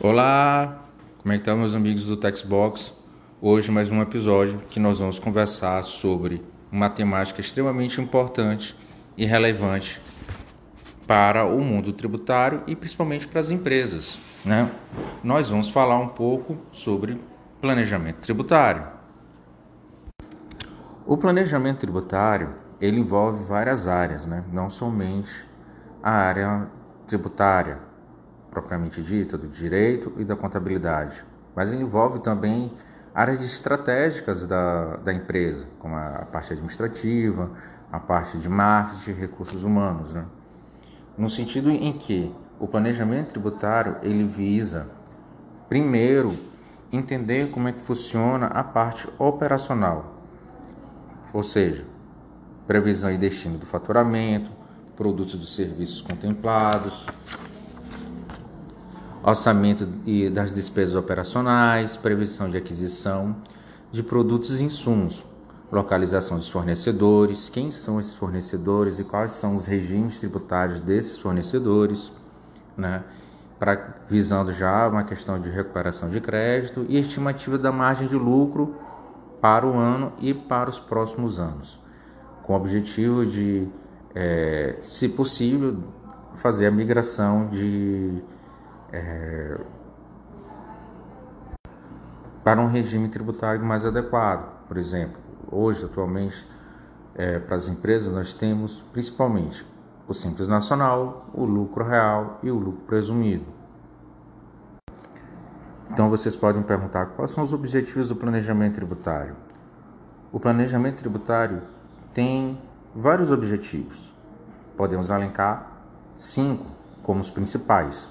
Olá, como é que estão meus amigos do Textbox? Hoje mais um episódio que nós vamos conversar sobre uma temática extremamente importante e relevante para o mundo tributário e principalmente para as empresas. Né? Nós vamos falar um pouco sobre planejamento tributário. O planejamento tributário ele envolve várias áreas, né? não somente a área tributária propriamente dita, do direito e da contabilidade, mas envolve também áreas estratégicas da, da empresa, como a parte administrativa, a parte de marketing, recursos humanos, né? no sentido em que o planejamento tributário ele visa primeiro entender como é que funciona a parte operacional, ou seja, previsão e destino do faturamento, produtos e serviços contemplados, orçamento das despesas operacionais, previsão de aquisição de produtos e insumos, localização dos fornecedores, quem são esses fornecedores e quais são os regimes tributários desses fornecedores, né? Pra, visando já uma questão de recuperação de crédito e estimativa da margem de lucro para o ano e para os próximos anos, com o objetivo de, é, se possível, fazer a migração de é, para um regime tributário mais adequado. Por exemplo, hoje, atualmente, é, para as empresas, nós temos principalmente o Simples Nacional, o lucro real e o lucro presumido. Então, vocês podem perguntar quais são os objetivos do planejamento tributário. O planejamento tributário tem vários objetivos. Podemos elencar cinco como os principais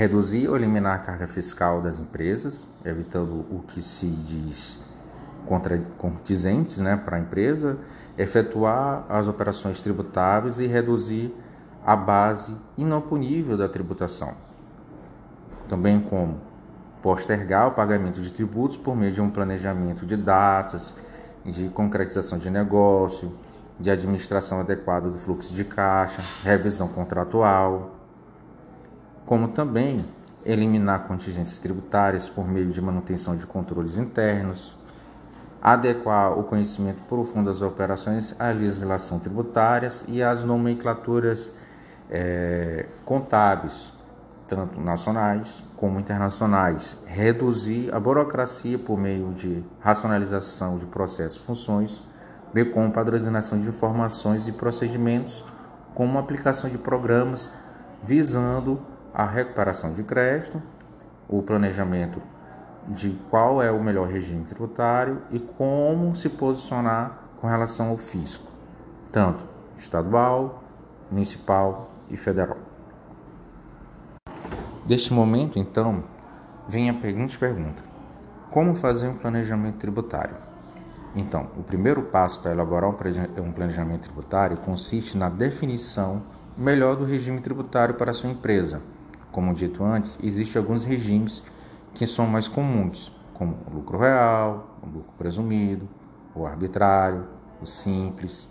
reduzir ou eliminar a carga fiscal das empresas, evitando o que se diz contradizentes né, para a empresa, efetuar as operações tributáveis e reduzir a base inopunível da tributação. Também como postergar o pagamento de tributos por meio de um planejamento de datas, de concretização de negócio, de administração adequada do fluxo de caixa, revisão contratual, como também eliminar contingências tributárias por meio de manutenção de controles internos, adequar o conhecimento profundo das operações à legislação tributária e às nomenclaturas é, contábeis, tanto nacionais como internacionais, reduzir a burocracia por meio de racionalização de processos e funções, bem como padronização de informações e procedimentos, como aplicação de programas visando a recuperação de crédito, o planejamento de qual é o melhor regime tributário e como se posicionar com relação ao fisco, tanto estadual, municipal e federal. Deste momento, então, vem a seguinte pergunta: Como fazer um planejamento tributário? Então, o primeiro passo para elaborar um planejamento tributário consiste na definição melhor do regime tributário para a sua empresa como dito antes, existem alguns regimes que são mais comuns, como o lucro real, o lucro presumido, o arbitrário, o simples,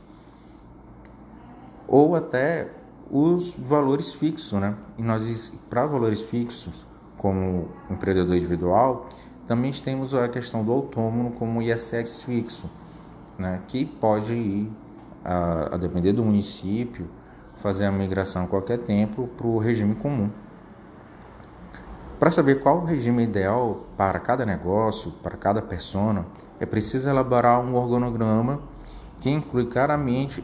ou até os valores fixos, né? E nós, para valores fixos, como empreendedor individual, também temos a questão do autônomo como ISX fixo, né? Que pode ir, a, a depender do município, fazer a migração a qualquer tempo para o regime comum. Para saber qual o regime ideal para cada negócio, para cada persona, é preciso elaborar um organograma que inclui claramente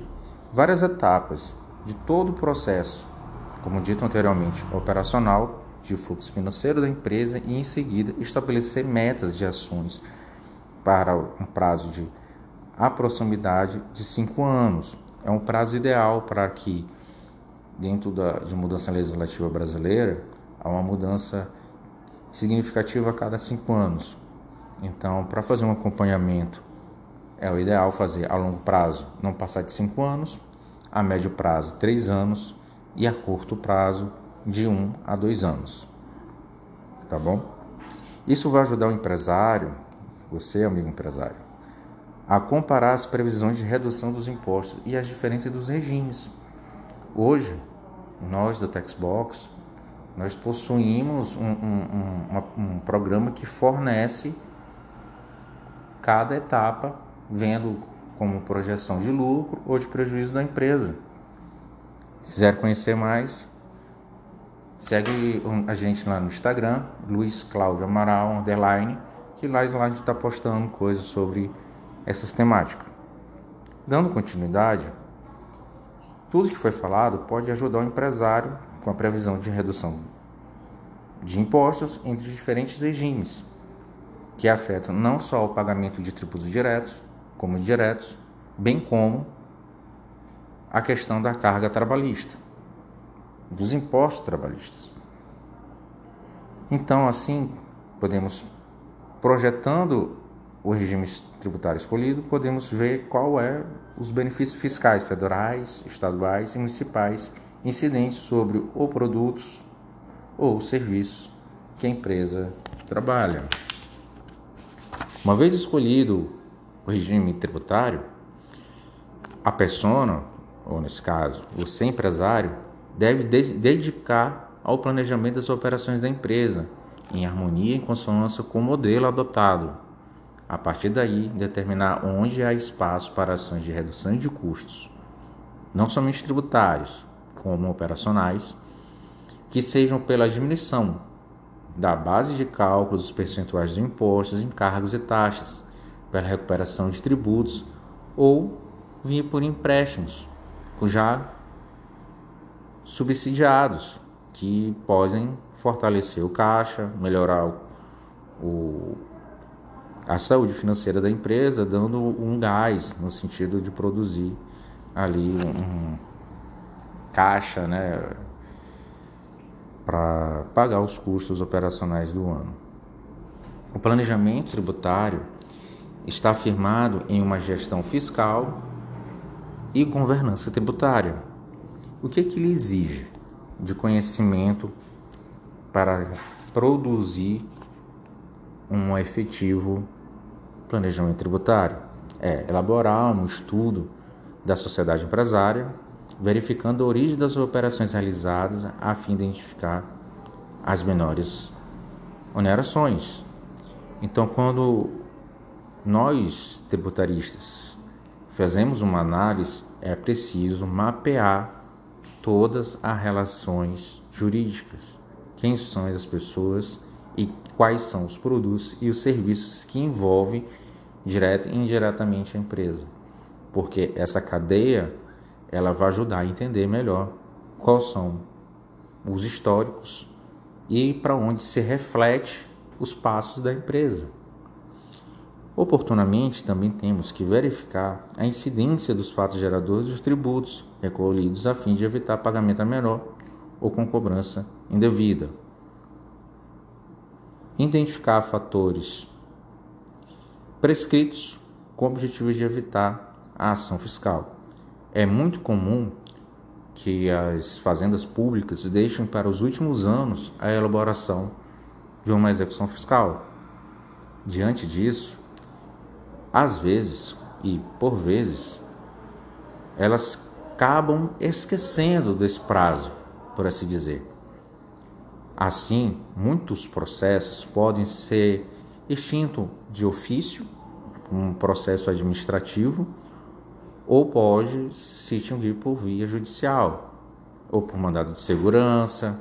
várias etapas de todo o processo, como dito anteriormente, operacional, de fluxo financeiro da empresa e em seguida estabelecer metas de ações para um prazo de aproximadade de cinco anos. É um prazo ideal para que, dentro da de mudança legislativa brasileira, há uma mudança significativo a cada cinco anos. Então, para fazer um acompanhamento, é o ideal fazer a longo prazo não passar de cinco anos, a médio prazo três anos e a curto prazo de um a dois anos. Tá bom? Isso vai ajudar o empresário, você, amigo empresário, a comparar as previsões de redução dos impostos e as diferenças dos regimes. Hoje, nós da Texbox nós possuímos um, um, um, um programa que fornece cada etapa, vendo como projeção de lucro ou de prejuízo da empresa. Se quiser conhecer mais, segue a gente lá no Instagram, Luiz Cláudio Amaral, underline, que lá, lá a gente está postando coisas sobre essas temáticas. Dando continuidade, tudo que foi falado pode ajudar o empresário com a previsão de redução de impostos entre diferentes regimes, que afetam não só o pagamento de tributos diretos, como indiretos, bem como a questão da carga trabalhista, dos impostos trabalhistas. Então, assim, podemos, projetando o regime tributário escolhido, podemos ver qual é os benefícios fiscais federais, estaduais e municipais incidentes sobre o produtos ou serviços que a empresa trabalha. Uma vez escolhido o regime tributário, a persona, ou nesse caso, você empresário, deve de dedicar ao planejamento das operações da empresa, em harmonia e consonância com o modelo adotado a partir daí, determinar onde há espaço para ações de redução de custos, não somente tributários, como operacionais, que sejam pela diminuição da base de cálculo dos percentuais de impostos, encargos e taxas, pela recuperação de tributos ou via por empréstimos, já subsidiados, que podem fortalecer o caixa, melhorar o, a saúde financeira da empresa, dando um gás no sentido de produzir ali um caixa, né, para pagar os custos operacionais do ano. O planejamento tributário está firmado em uma gestão fiscal e governança tributária. O que, é que ele exige de conhecimento para produzir um efetivo planejamento tributário é elaborar um estudo da sociedade empresária, verificando a origem das operações realizadas a fim de identificar as menores onerações. Então, quando nós tributaristas fazemos uma análise, é preciso mapear todas as relações jurídicas, quem são as pessoas e quais são os produtos e os serviços que envolvem direta e indiretamente a empresa. Porque essa cadeia ela vai ajudar a entender melhor quais são os históricos e para onde se reflete os passos da empresa. Oportunamente, também temos que verificar a incidência dos fatos geradores dos tributos recolhidos a fim de evitar pagamento a menor ou com cobrança indevida identificar fatores prescritos com o objetivo de evitar a ação fiscal. É muito comum que as fazendas públicas deixem para os últimos anos a elaboração de uma execução fiscal. Diante disso, às vezes e por vezes, elas acabam esquecendo desse prazo, por assim dizer. Assim, muitos processos podem ser extintos de ofício, um processo administrativo, ou pode se extinguir por via judicial, ou por mandado de segurança,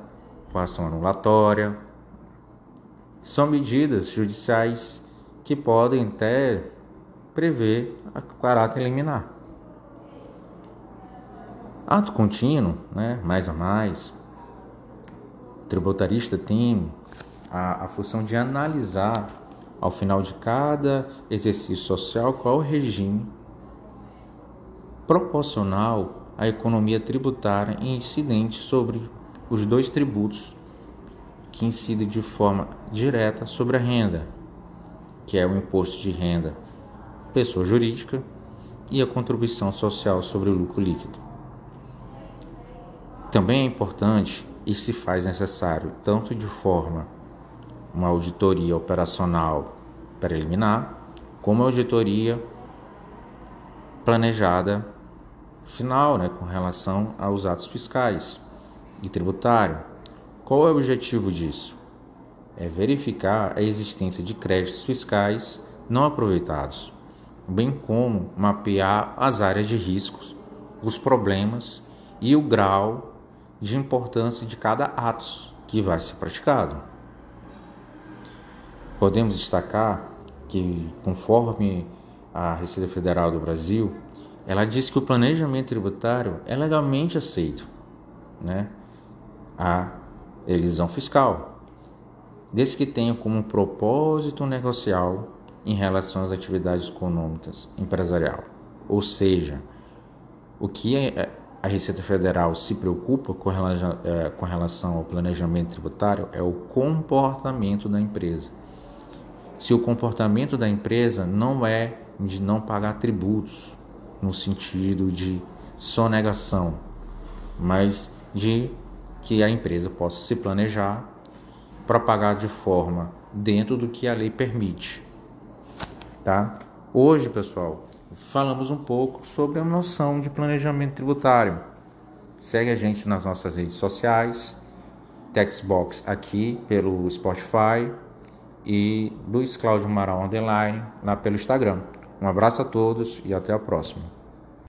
por ação anulatória. São medidas judiciais que podem até prever a caráter liminar. Ato contínuo, né, mais a mais, tributarista tem a, a função de analisar, ao final de cada exercício social, qual o regime proporcional à economia tributária incidente sobre os dois tributos que incidem de forma direta sobre a renda, que é o imposto de renda pessoa jurídica e a contribuição social sobre o lucro líquido. Também é importante e se faz necessário, tanto de forma uma auditoria operacional preliminar, como a auditoria planejada final, né, com relação aos atos fiscais e tributário, Qual é o objetivo disso? É verificar a existência de créditos fiscais não aproveitados, bem como mapear as áreas de riscos, os problemas e o grau de importância de cada ato que vai ser praticado. Podemos destacar que, conforme a Receita Federal do Brasil, ela diz que o planejamento tributário é legalmente aceito, né? A elisão fiscal, desde que tenha como propósito negocial em relação às atividades econômicas empresarial. Ou seja, o que é, a Receita Federal se preocupa é, com relação ao planejamento tributário é o comportamento da empresa. Se o comportamento da empresa não é de não pagar tributos, no sentido de sonegação, mas de que a empresa possa se planejar para pagar de forma dentro do que a lei permite. Tá? Hoje, pessoal, falamos um pouco sobre a noção de planejamento tributário. Segue a gente nas nossas redes sociais, Textbox aqui pelo Spotify e Luiz Cláudio Maral Underline lá pelo Instagram. Um abraço a todos e até a próxima.